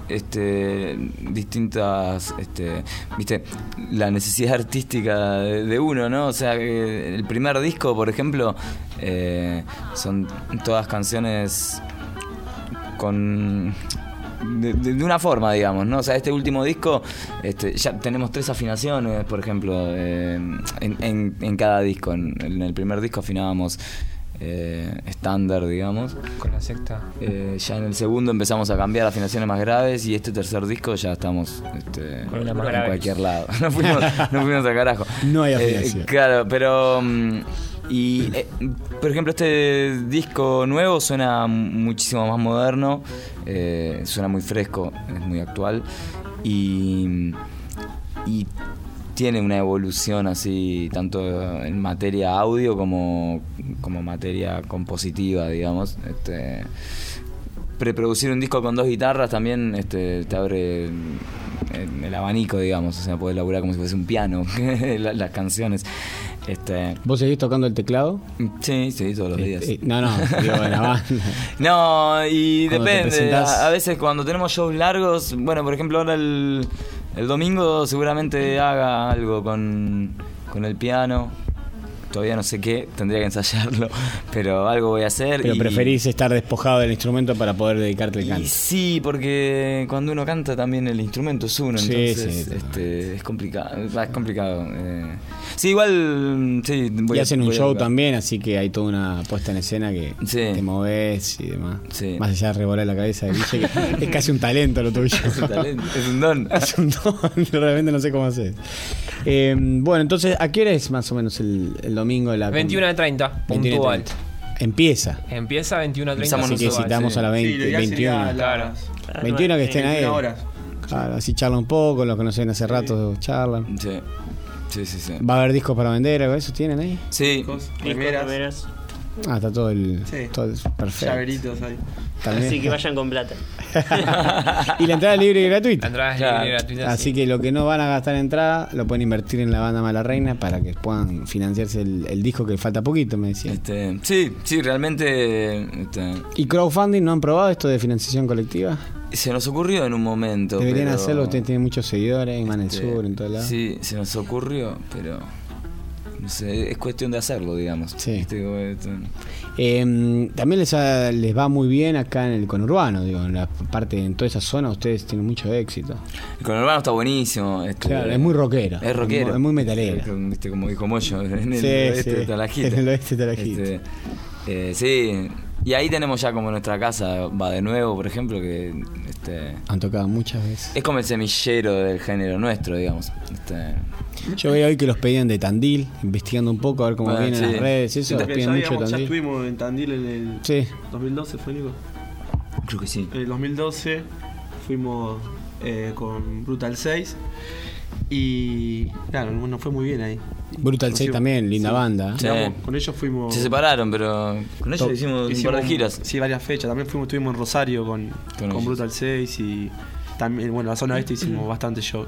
[SPEAKER 2] este distintas este viste la necesidad artística de, uno no o sea que el primer disco por ejemplo eh, son todas canciones con de, una forma digamos no o sea este último disco este, ya tenemos tres afinaciones por ejemplo eh, en, cada disco. En el primer disco afinábamos eh, estándar digamos
[SPEAKER 3] con la secta.
[SPEAKER 2] eh, ya en el segundo empezamos a cambiar afinaciones más graves y este tercer disco ya estamos este,
[SPEAKER 3] Con una más
[SPEAKER 2] en
[SPEAKER 3] grave.
[SPEAKER 2] cualquier lado. No fuimos, no fuimos a carajo.
[SPEAKER 1] No hay
[SPEAKER 2] Eh,
[SPEAKER 1] afinación.
[SPEAKER 2] claro, pero... mm, y, eh, por ejemplo, este disco nuevo suena muchísimo más moderno, eh, suena muy fresco, es muy actual y, y tiene una evolución así, tanto en materia audio como, como materia compositiva, digamos. Este, preproducir un disco con dos guitarras también este, te abre el, el abanico, digamos, o sea, podés laburar como si fuese un piano la- las canciones. Este,
[SPEAKER 1] ¿Vos seguís tocando el teclado?
[SPEAKER 2] sí, sí, todos los días.
[SPEAKER 1] Eh, eh, no, no, digo la banda.
[SPEAKER 2] No, y
[SPEAKER 1] Cuando
[SPEAKER 2] depende. A, a veces cuando tenemos shows largos, bueno, por ejemplo, ahora el, el domingo seguramente haga algo con, con el piano. Todavía no sé qué, tendría que ensayarlo, pero algo voy a hacer.
[SPEAKER 1] Pero
[SPEAKER 2] y-
[SPEAKER 1] preferís estar despojado del instrumento para poder dedicarte al canto.
[SPEAKER 2] sí, porque cuando uno canta también el instrumento es uno,
[SPEAKER 1] Sí,
[SPEAKER 2] entonces
[SPEAKER 1] sí,
[SPEAKER 2] este, es complicado. Es complicado. eh. Sí, igual. Sí, voy
[SPEAKER 1] y
[SPEAKER 2] a-
[SPEAKER 1] hacen un
[SPEAKER 2] voy a
[SPEAKER 1] show también, así que hay toda una puesta en escena que te moves y demás. Más allá de revolar la cabeza de Guille, que es casi un talento lo tuyo.
[SPEAKER 2] Es un talento, es un don.
[SPEAKER 1] Es un don, realmente no sé cómo hacer. Eh, bueno, entonces, ¿a qué hora es más o menos el, el domingo? La
[SPEAKER 3] 21 de 30,
[SPEAKER 1] 21 y
[SPEAKER 3] puntual.
[SPEAKER 1] 30. Empieza.
[SPEAKER 3] Empieza 21 a 30.
[SPEAKER 2] Empezamos
[SPEAKER 1] Así que citamos
[SPEAKER 2] sí.
[SPEAKER 1] a las 20,
[SPEAKER 5] Sí, lo ideal
[SPEAKER 1] 21.
[SPEAKER 5] sería
[SPEAKER 3] Claro.
[SPEAKER 5] las
[SPEAKER 1] 21 que estén ahí.
[SPEAKER 5] 21 horas.
[SPEAKER 1] Claro, así charlan un poco, los conocen hace rato, charlan.
[SPEAKER 2] Sí, sí, sí. sí.
[SPEAKER 1] ¿Va a haber discos para vender algo eso? ¿Tienen ahí?
[SPEAKER 2] Sí,
[SPEAKER 5] Discos,
[SPEAKER 4] Discos.
[SPEAKER 1] Ah, está todo el.
[SPEAKER 5] Sí.
[SPEAKER 1] Todo el- perfecto.
[SPEAKER 5] llaveritos ahí.
[SPEAKER 1] También.
[SPEAKER 4] Así que vayan con plata.
[SPEAKER 1] y la entrada es libre y
[SPEAKER 3] La
[SPEAKER 1] gratuita.
[SPEAKER 3] entrada es
[SPEAKER 2] Claro.
[SPEAKER 3] libre y gratuita.
[SPEAKER 1] Así
[SPEAKER 3] sí.
[SPEAKER 1] que lo que no van a gastar en entrada lo pueden invertir en la banda Mala Reina para que puedan financiarse el, el disco que falta poquito, me decían.
[SPEAKER 2] este, sí, sí, realmente este,
[SPEAKER 1] ¿Y crowdfunding no han probado esto de financiación colectiva?
[SPEAKER 2] se nos ocurrió en un momento.
[SPEAKER 1] Deberían
[SPEAKER 2] pero-
[SPEAKER 1] hacerlo, ustedes tienen muchos seguidores en el
[SPEAKER 2] este,
[SPEAKER 1] sur, en todo lado.
[SPEAKER 2] Sí, se nos ocurrió, pero es cuestión de hacerlo, digamos.
[SPEAKER 1] Sí.
[SPEAKER 2] Este,
[SPEAKER 1] Eh, también les, ha- les va muy bien acá en el conurbano, digo, en la parte, en toda esa zona ustedes tienen mucho éxito.
[SPEAKER 2] El conurbano está buenísimo. este,
[SPEAKER 1] Claro, es muy rockera.
[SPEAKER 2] Es rockero.
[SPEAKER 1] Es muy metalera.
[SPEAKER 2] Es como- dijo Moyo, en el
[SPEAKER 1] Sí,
[SPEAKER 2] oeste
[SPEAKER 1] sí,
[SPEAKER 2] de Talajita.
[SPEAKER 1] en el oeste de Talajita.
[SPEAKER 2] Este, eh, sí, y ahí tenemos ya como nuestra casa, va de nuevo, por ejemplo, que este,
[SPEAKER 1] Han tocado muchas veces.
[SPEAKER 2] es como el semillero del género nuestro, digamos. Este,
[SPEAKER 1] Yo veo hoy que los pedían de Tandil, investigando un poco a ver cómo
[SPEAKER 2] Bueno,
[SPEAKER 1] vienen
[SPEAKER 2] sí.
[SPEAKER 1] las redes eso, los piden
[SPEAKER 5] ya, estuvimos en Tandil en el
[SPEAKER 1] Sí,
[SPEAKER 5] 2012, ¿fue Nico?
[SPEAKER 2] creo que sí.
[SPEAKER 5] En el 2012 fuimos eh, con Brutal 6 y claro, nos fue muy bien ahí.
[SPEAKER 1] Brutal
[SPEAKER 5] Nos
[SPEAKER 1] 6
[SPEAKER 5] fuimos-
[SPEAKER 1] también, linda
[SPEAKER 5] sí.
[SPEAKER 1] banda.
[SPEAKER 2] Sí.
[SPEAKER 5] Digamos, con ellos fuimos...
[SPEAKER 2] Se separaron, pero con ellos hicimos, un
[SPEAKER 5] hicimos-
[SPEAKER 2] par de giras.
[SPEAKER 5] Sí, varias fechas. También fuimos, estuvimos en Rosario con,
[SPEAKER 2] Con.
[SPEAKER 5] Brutal 6 y también, bueno, la zona oeste hicimos bastante show.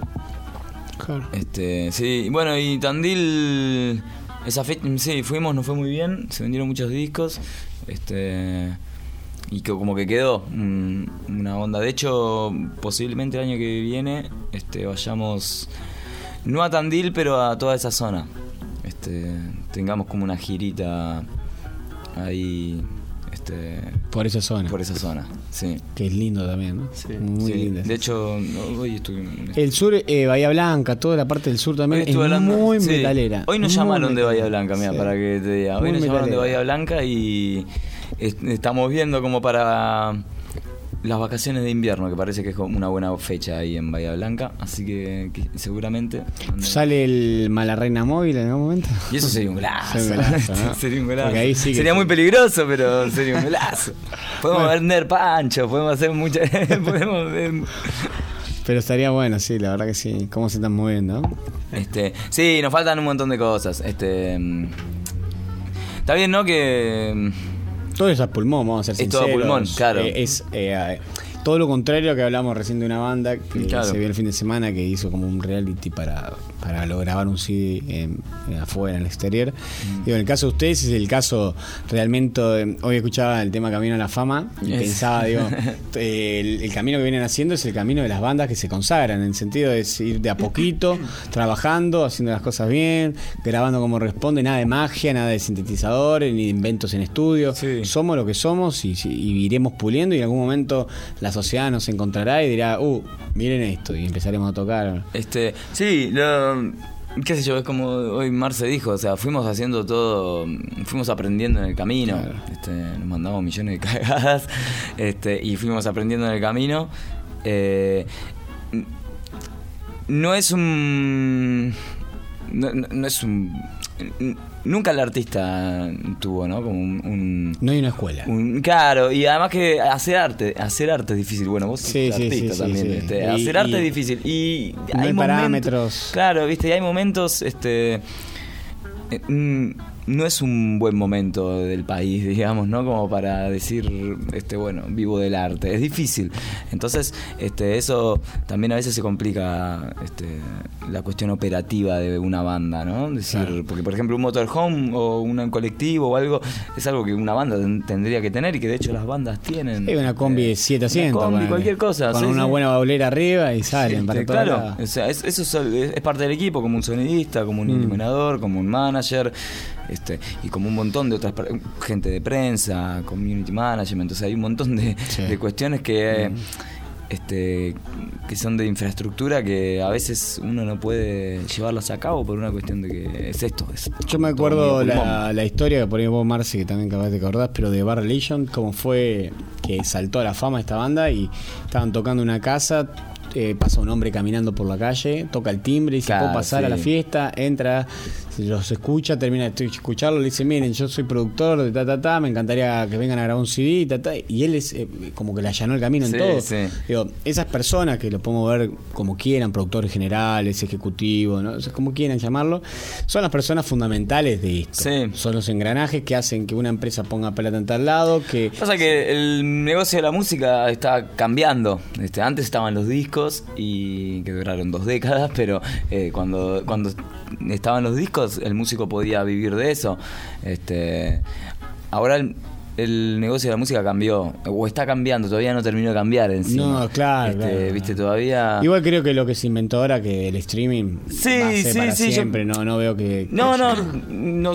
[SPEAKER 1] Claro.
[SPEAKER 2] Este, sí, bueno, y Tandil, esa fecha, sí, fuimos, nos fue muy bien, se vendieron muchos discos, este, y que como que quedó una onda. De hecho, posiblemente el año que viene, este, vayamos, no a Tandil, pero a toda esa zona, este, tengamos como una girita ahí, este,
[SPEAKER 1] Por esa zona.
[SPEAKER 2] por esa zona, sí.
[SPEAKER 1] Que es lindo también, ¿no?
[SPEAKER 5] Sí.
[SPEAKER 1] Muy
[SPEAKER 2] Sí,
[SPEAKER 1] linda.
[SPEAKER 2] De hecho, hoy estuve...
[SPEAKER 1] El sur, eh, Bahía Blanca, toda la parte del sur también es
[SPEAKER 2] hablando-
[SPEAKER 1] muy
[SPEAKER 2] sí.
[SPEAKER 1] metalera.
[SPEAKER 2] Hoy nos
[SPEAKER 1] muy
[SPEAKER 2] llamaron de
[SPEAKER 1] metalera.
[SPEAKER 2] Bahía Blanca, mira, para que te diga. Hoy
[SPEAKER 1] Muy
[SPEAKER 2] nos llamaron de
[SPEAKER 1] metalera.
[SPEAKER 2] Bahía Blanca y est- estamos viendo como para las vacaciones de invierno, que parece que es una buena fecha ahí en Bahía Blanca, así que, que seguramente...
[SPEAKER 1] ¿Sale el Malarreina móvil en algún momento?
[SPEAKER 2] Y eso sería un golazo.
[SPEAKER 1] Sería un golazo, ¿no?
[SPEAKER 2] sería un golazo.
[SPEAKER 1] Porque ahí sí que
[SPEAKER 2] sería
[SPEAKER 1] sí.
[SPEAKER 2] muy peligroso, pero sería un golazo. Podemos vender pancho, podemos hacer muchas. podemos,
[SPEAKER 1] Pero estaría bueno, sí, la verdad que sí. ¿Cómo se están moviendo?
[SPEAKER 2] este, sí, nos faltan un montón de cosas. Este, mm, está bien, ¿no? Que.
[SPEAKER 1] Todo eso es pulmón, vamos a ser
[SPEAKER 2] Es todo
[SPEAKER 1] sinceros.
[SPEAKER 2] pulmón, claro.
[SPEAKER 1] Eh, es eh, todo lo contrario a que hablamos recién de una banda que
[SPEAKER 2] Claro.
[SPEAKER 1] se vio el fin de semana que hizo como un reality para, para lo grabar un CD en- en afuera, en el exterior.
[SPEAKER 2] Mm.
[SPEAKER 1] Digo, en el caso de ustedes es el caso realmente. eh, hoy escuchaba el tema Camino a la Fama y
[SPEAKER 2] Es-
[SPEAKER 1] pensaba, digo, el, el camino que vienen haciendo es el camino de las bandas que se consagran, en el sentido de ir de a poquito, trabajando, haciendo las cosas bien, grabando como responde, nada de magia, nada de sintetizadores, ni de inventos en estudio.
[SPEAKER 2] Sí.
[SPEAKER 1] Somos lo que somos y, y iremos puliendo y en algún momento la sociedad nos encontrará y dirá, uh, miren esto y empezaremos a tocar.
[SPEAKER 2] Este, sí, lo, qué sé yo, es como hoy Marce dijo, o sea, fuimos haciendo todo, fuimos aprendiendo en el camino,
[SPEAKER 1] Claro.
[SPEAKER 2] este, nos mandamos millones de cagadas, este, y fuimos aprendiendo en el camino. Eh, no es un, no, no- no es un, nunca el artista tuvo, ¿no? Como un- un
[SPEAKER 1] No hay una escuela.
[SPEAKER 2] un- claro, y además que hacer arte, hacer arte es difícil. Bueno, vos sos
[SPEAKER 1] Sí, sí,
[SPEAKER 2] artista
[SPEAKER 1] sí, sí,
[SPEAKER 2] también.
[SPEAKER 1] sí.
[SPEAKER 2] este,
[SPEAKER 1] Y-
[SPEAKER 2] hacer arte
[SPEAKER 1] y-
[SPEAKER 2] es difícil. Y
[SPEAKER 1] No hay
[SPEAKER 2] momentos-
[SPEAKER 1] parámetros.
[SPEAKER 2] Claro, viste, y hay momentos, este. eh, mm, no es un buen momento del país, digamos, ¿no? Como para decir, este, bueno, vivo del arte. Es difícil. Entonces, este, eso también a veces se complica este, la cuestión operativa de una banda, ¿no? Decir,
[SPEAKER 1] Claro.
[SPEAKER 2] porque por ejemplo un motorhome o un colectivo o algo es algo que una banda ten- tendría que tener y que de hecho las bandas tienen.
[SPEAKER 1] Hay una combi
[SPEAKER 2] Eh,
[SPEAKER 1] de 7 asientos.
[SPEAKER 2] combi, cualquier cosa.
[SPEAKER 1] Con
[SPEAKER 2] sí,
[SPEAKER 1] una
[SPEAKER 2] sí.
[SPEAKER 1] buena baulera arriba y salen
[SPEAKER 2] Este,
[SPEAKER 1] para
[SPEAKER 2] claro,
[SPEAKER 1] lados.
[SPEAKER 2] o sea, es- eso es, es parte del equipo, como un sonidista, como un
[SPEAKER 1] Mm.
[SPEAKER 2] iluminador, como un manager, este, y como un montón de otras gente de prensa, community management, o sea, hay un montón de,
[SPEAKER 1] Sí. Mm.
[SPEAKER 2] de cuestiones que este que son de infraestructura que a veces uno no puede llevarlas a cabo por una cuestión de que es esto. es
[SPEAKER 1] Yo me acuerdo la, la historia que ahí vos, Marce, que también capaz te acordás, pero de Bar Religion, cómo fue que saltó a la fama esta banda y estaban tocando una casa, eh, pasa un hombre caminando por la calle, toca el timbre y dice,
[SPEAKER 2] Claro,
[SPEAKER 1] ¿puedo pasar a la fiesta? Entra, los escucha, termina de escucharlo, le dice, miren, yo soy productor de ta, ta, ta, me encantaría que vengan a grabar un CD, ta, ta, y él es eh, como que le allanó el camino
[SPEAKER 2] Sí,
[SPEAKER 1] en todo.
[SPEAKER 2] sí.
[SPEAKER 1] Digo, esas personas que lo podemos ver como quieran, productores generales, ejecutivos, ¿no? O sea, como quieran llamarlo, son las personas fundamentales de esto.
[SPEAKER 2] Sí.
[SPEAKER 1] Son los engranajes que hacen que una empresa ponga plata en tal lado, que
[SPEAKER 2] Pasa que el negocio de la música está cambiando. Este, antes estaban los discos y que duraron dos décadas, pero eh, cuando, cuando estaban los discos el músico podía vivir de eso. Este, ahora el, el negocio de la música cambió o está cambiando, todavía no terminó de cambiar en sí.
[SPEAKER 1] No, claro,
[SPEAKER 2] Este,
[SPEAKER 1] claro.
[SPEAKER 2] Viste, todavía.
[SPEAKER 1] igual creo que lo que se inventó ahora que el streaming
[SPEAKER 2] Sí,
[SPEAKER 1] va a ser
[SPEAKER 2] sí,
[SPEAKER 1] para
[SPEAKER 2] sí, yo-
[SPEAKER 1] siempre, no, no veo que
[SPEAKER 2] No,
[SPEAKER 1] que-
[SPEAKER 2] no, no,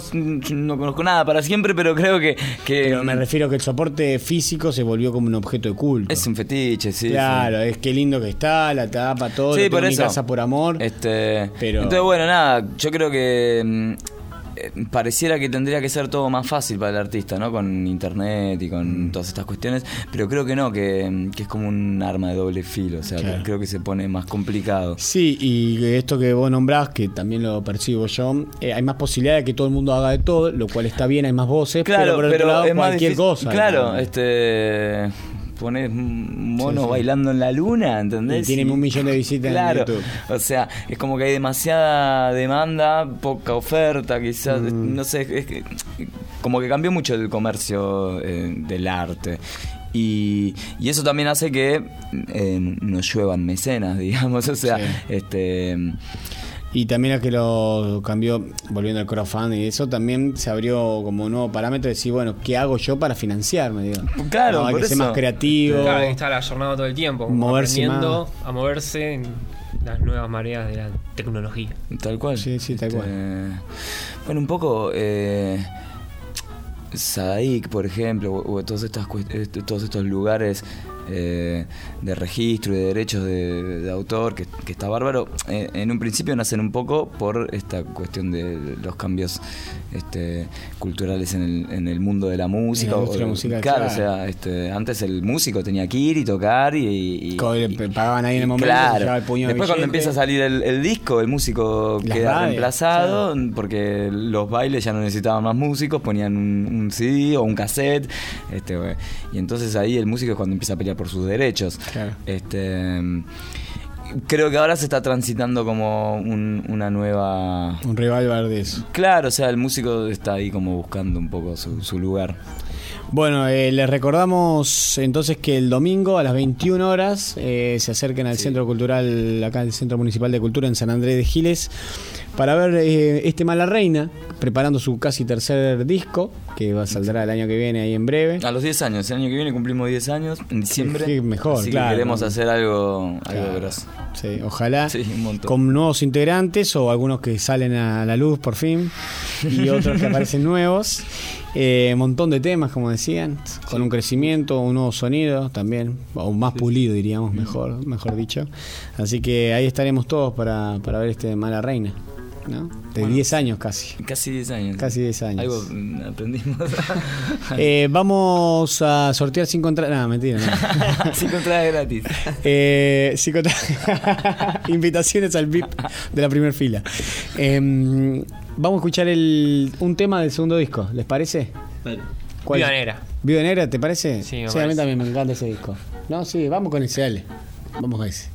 [SPEAKER 2] no conozco nada para siempre, pero creo que, que
[SPEAKER 1] Pero me refiero que el soporte físico se volvió como un objeto de culto.
[SPEAKER 2] es un fetiche, sí. sí.
[SPEAKER 1] claro, es que lindo que está, la tapa, todo,
[SPEAKER 2] Sí,
[SPEAKER 1] lo
[SPEAKER 2] por
[SPEAKER 1] en mi
[SPEAKER 2] eso.
[SPEAKER 1] casa por amor.
[SPEAKER 2] Este,
[SPEAKER 1] Pero-
[SPEAKER 2] Entonces, bueno, nada, yo creo que mm, eh, pareciera que tendría que ser todo más fácil para el artista, ¿no? Con internet y con
[SPEAKER 1] Mm.
[SPEAKER 2] todas estas cuestiones, pero creo que no, que, que es como un arma de doble filo, o sea,
[SPEAKER 1] Claro.
[SPEAKER 2] que- creo que se pone más complicado.
[SPEAKER 1] Sí, y esto que vos nombrás, que también lo percibo yo, eh, hay más posibilidad de que todo el mundo haga de todo, lo cual está bien, hay más voces,
[SPEAKER 2] Claro,
[SPEAKER 1] pero por
[SPEAKER 2] pero,
[SPEAKER 1] otro lado
[SPEAKER 2] es
[SPEAKER 1] cualquier cosa.
[SPEAKER 2] Claro,
[SPEAKER 1] ¿no?
[SPEAKER 2] este pones monos
[SPEAKER 1] Sí, sí.
[SPEAKER 2] bailando en la luna, ¿entendés?
[SPEAKER 1] Y tienen un millón de visitas en
[SPEAKER 2] claro,
[SPEAKER 1] YouTube.
[SPEAKER 2] O sea, es como que hay demasiada demanda, poca oferta, quizás,
[SPEAKER 1] Mm.
[SPEAKER 2] no sé, es que, como que cambió mucho el comercio eh, del arte. Y, y eso también hace que eh, nos lluevan mecenas, digamos. O sea,
[SPEAKER 1] Sí.
[SPEAKER 2] este
[SPEAKER 1] Y también a que lo cambió, volviendo al crowdfunding y eso, también se abrió como un nuevo parámetro de decir, bueno, ¿qué hago yo para financiarme? Digo?
[SPEAKER 2] Claro,
[SPEAKER 1] No, hay
[SPEAKER 2] por
[SPEAKER 1] que ser
[SPEAKER 2] eso.
[SPEAKER 1] más creativo.
[SPEAKER 3] Claro, hay que estar ayornado todo el tiempo,
[SPEAKER 1] Moverse
[SPEAKER 3] aprendiendo a moverse en las nuevas mareas de la tecnología.
[SPEAKER 2] Tal cual.
[SPEAKER 1] Sí, sí, tal
[SPEAKER 2] Este,
[SPEAKER 1] cual.
[SPEAKER 2] Bueno, un poco. Eh, Sadaik, por ejemplo, o, o todos, estas, este, todos estos lugares eh, de registro y de derechos de, de autor, que, que está bárbaro. Eh, en un principio nacen un poco por esta cuestión de los cambios este, culturales en el, en el mundo de la música.
[SPEAKER 1] En la
[SPEAKER 2] o-
[SPEAKER 1] musical,
[SPEAKER 2] claro,
[SPEAKER 1] claro.
[SPEAKER 2] o sea, este, antes el músico tenía que ir y tocar y... y-
[SPEAKER 1] pagaban ahí en el momento,
[SPEAKER 2] Claro.
[SPEAKER 1] llevaba el puño de
[SPEAKER 2] Después cuando empieza a salir el, el disco, el músico
[SPEAKER 1] Las
[SPEAKER 2] queda reemplazado porque los bailes ya no necesitaban más músicos, ponían un, un CD o un cassette. Este, y entonces ahí el músico es cuando empieza a pelear por sus derechos.
[SPEAKER 1] Claro.
[SPEAKER 2] Este, creo que ahora se está transitando como un- una nueva...
[SPEAKER 1] Un revival de eso.
[SPEAKER 2] Claro, o sea, el músico está ahí como buscando un poco su, su lugar.
[SPEAKER 1] Bueno, eh, les recordamos entonces que el domingo a las 21 horas eh, se acerquen al Centro Cultural, acá el Centro Municipal de Cultura en San Andrés de Giles, para ver eh, este Mala Reina, preparando su casi tercer disco, que va a saldrá el año que viene ahí en breve.
[SPEAKER 2] A los 10 años, el año que viene cumplimos 10 años, en diciembre.
[SPEAKER 1] Qué mejor,
[SPEAKER 2] así
[SPEAKER 1] claro.
[SPEAKER 2] que queremos hacer algo, algo
[SPEAKER 1] Claro.
[SPEAKER 2] grosso.
[SPEAKER 1] Sí, ojalá
[SPEAKER 2] Sí, un montón.
[SPEAKER 1] con nuevos integrantes o algunos que salen a la luz por fin y otros que aparecen nuevos. Eh, montón de temas, como decían, con un crecimiento, un nuevo sonido también, o más pulido diríamos, mejor, mejor dicho. Así que ahí estaremos todos para, para ver este Mala Reina, ¿no? De 10 años casi.
[SPEAKER 2] Casi 10 años.
[SPEAKER 1] Casi 10 años.
[SPEAKER 2] Algo aprendimos.
[SPEAKER 1] Eh, vamos a sortear sin entradas. No, mentira, no.
[SPEAKER 2] Sin entrada gratis.
[SPEAKER 1] Eh, sí, contra- Invitaciones al VIP de la primera fila. Em, vamos a escuchar el, un tema del segundo disco, ¿les parece? ¿Cuál?
[SPEAKER 3] Viuda Negra.
[SPEAKER 1] ¿Viuda Negra, te parece?
[SPEAKER 3] Sí, me
[SPEAKER 1] a mí también me encanta ese disco. No, sí, vamos con ese, dale. Vamos a ese.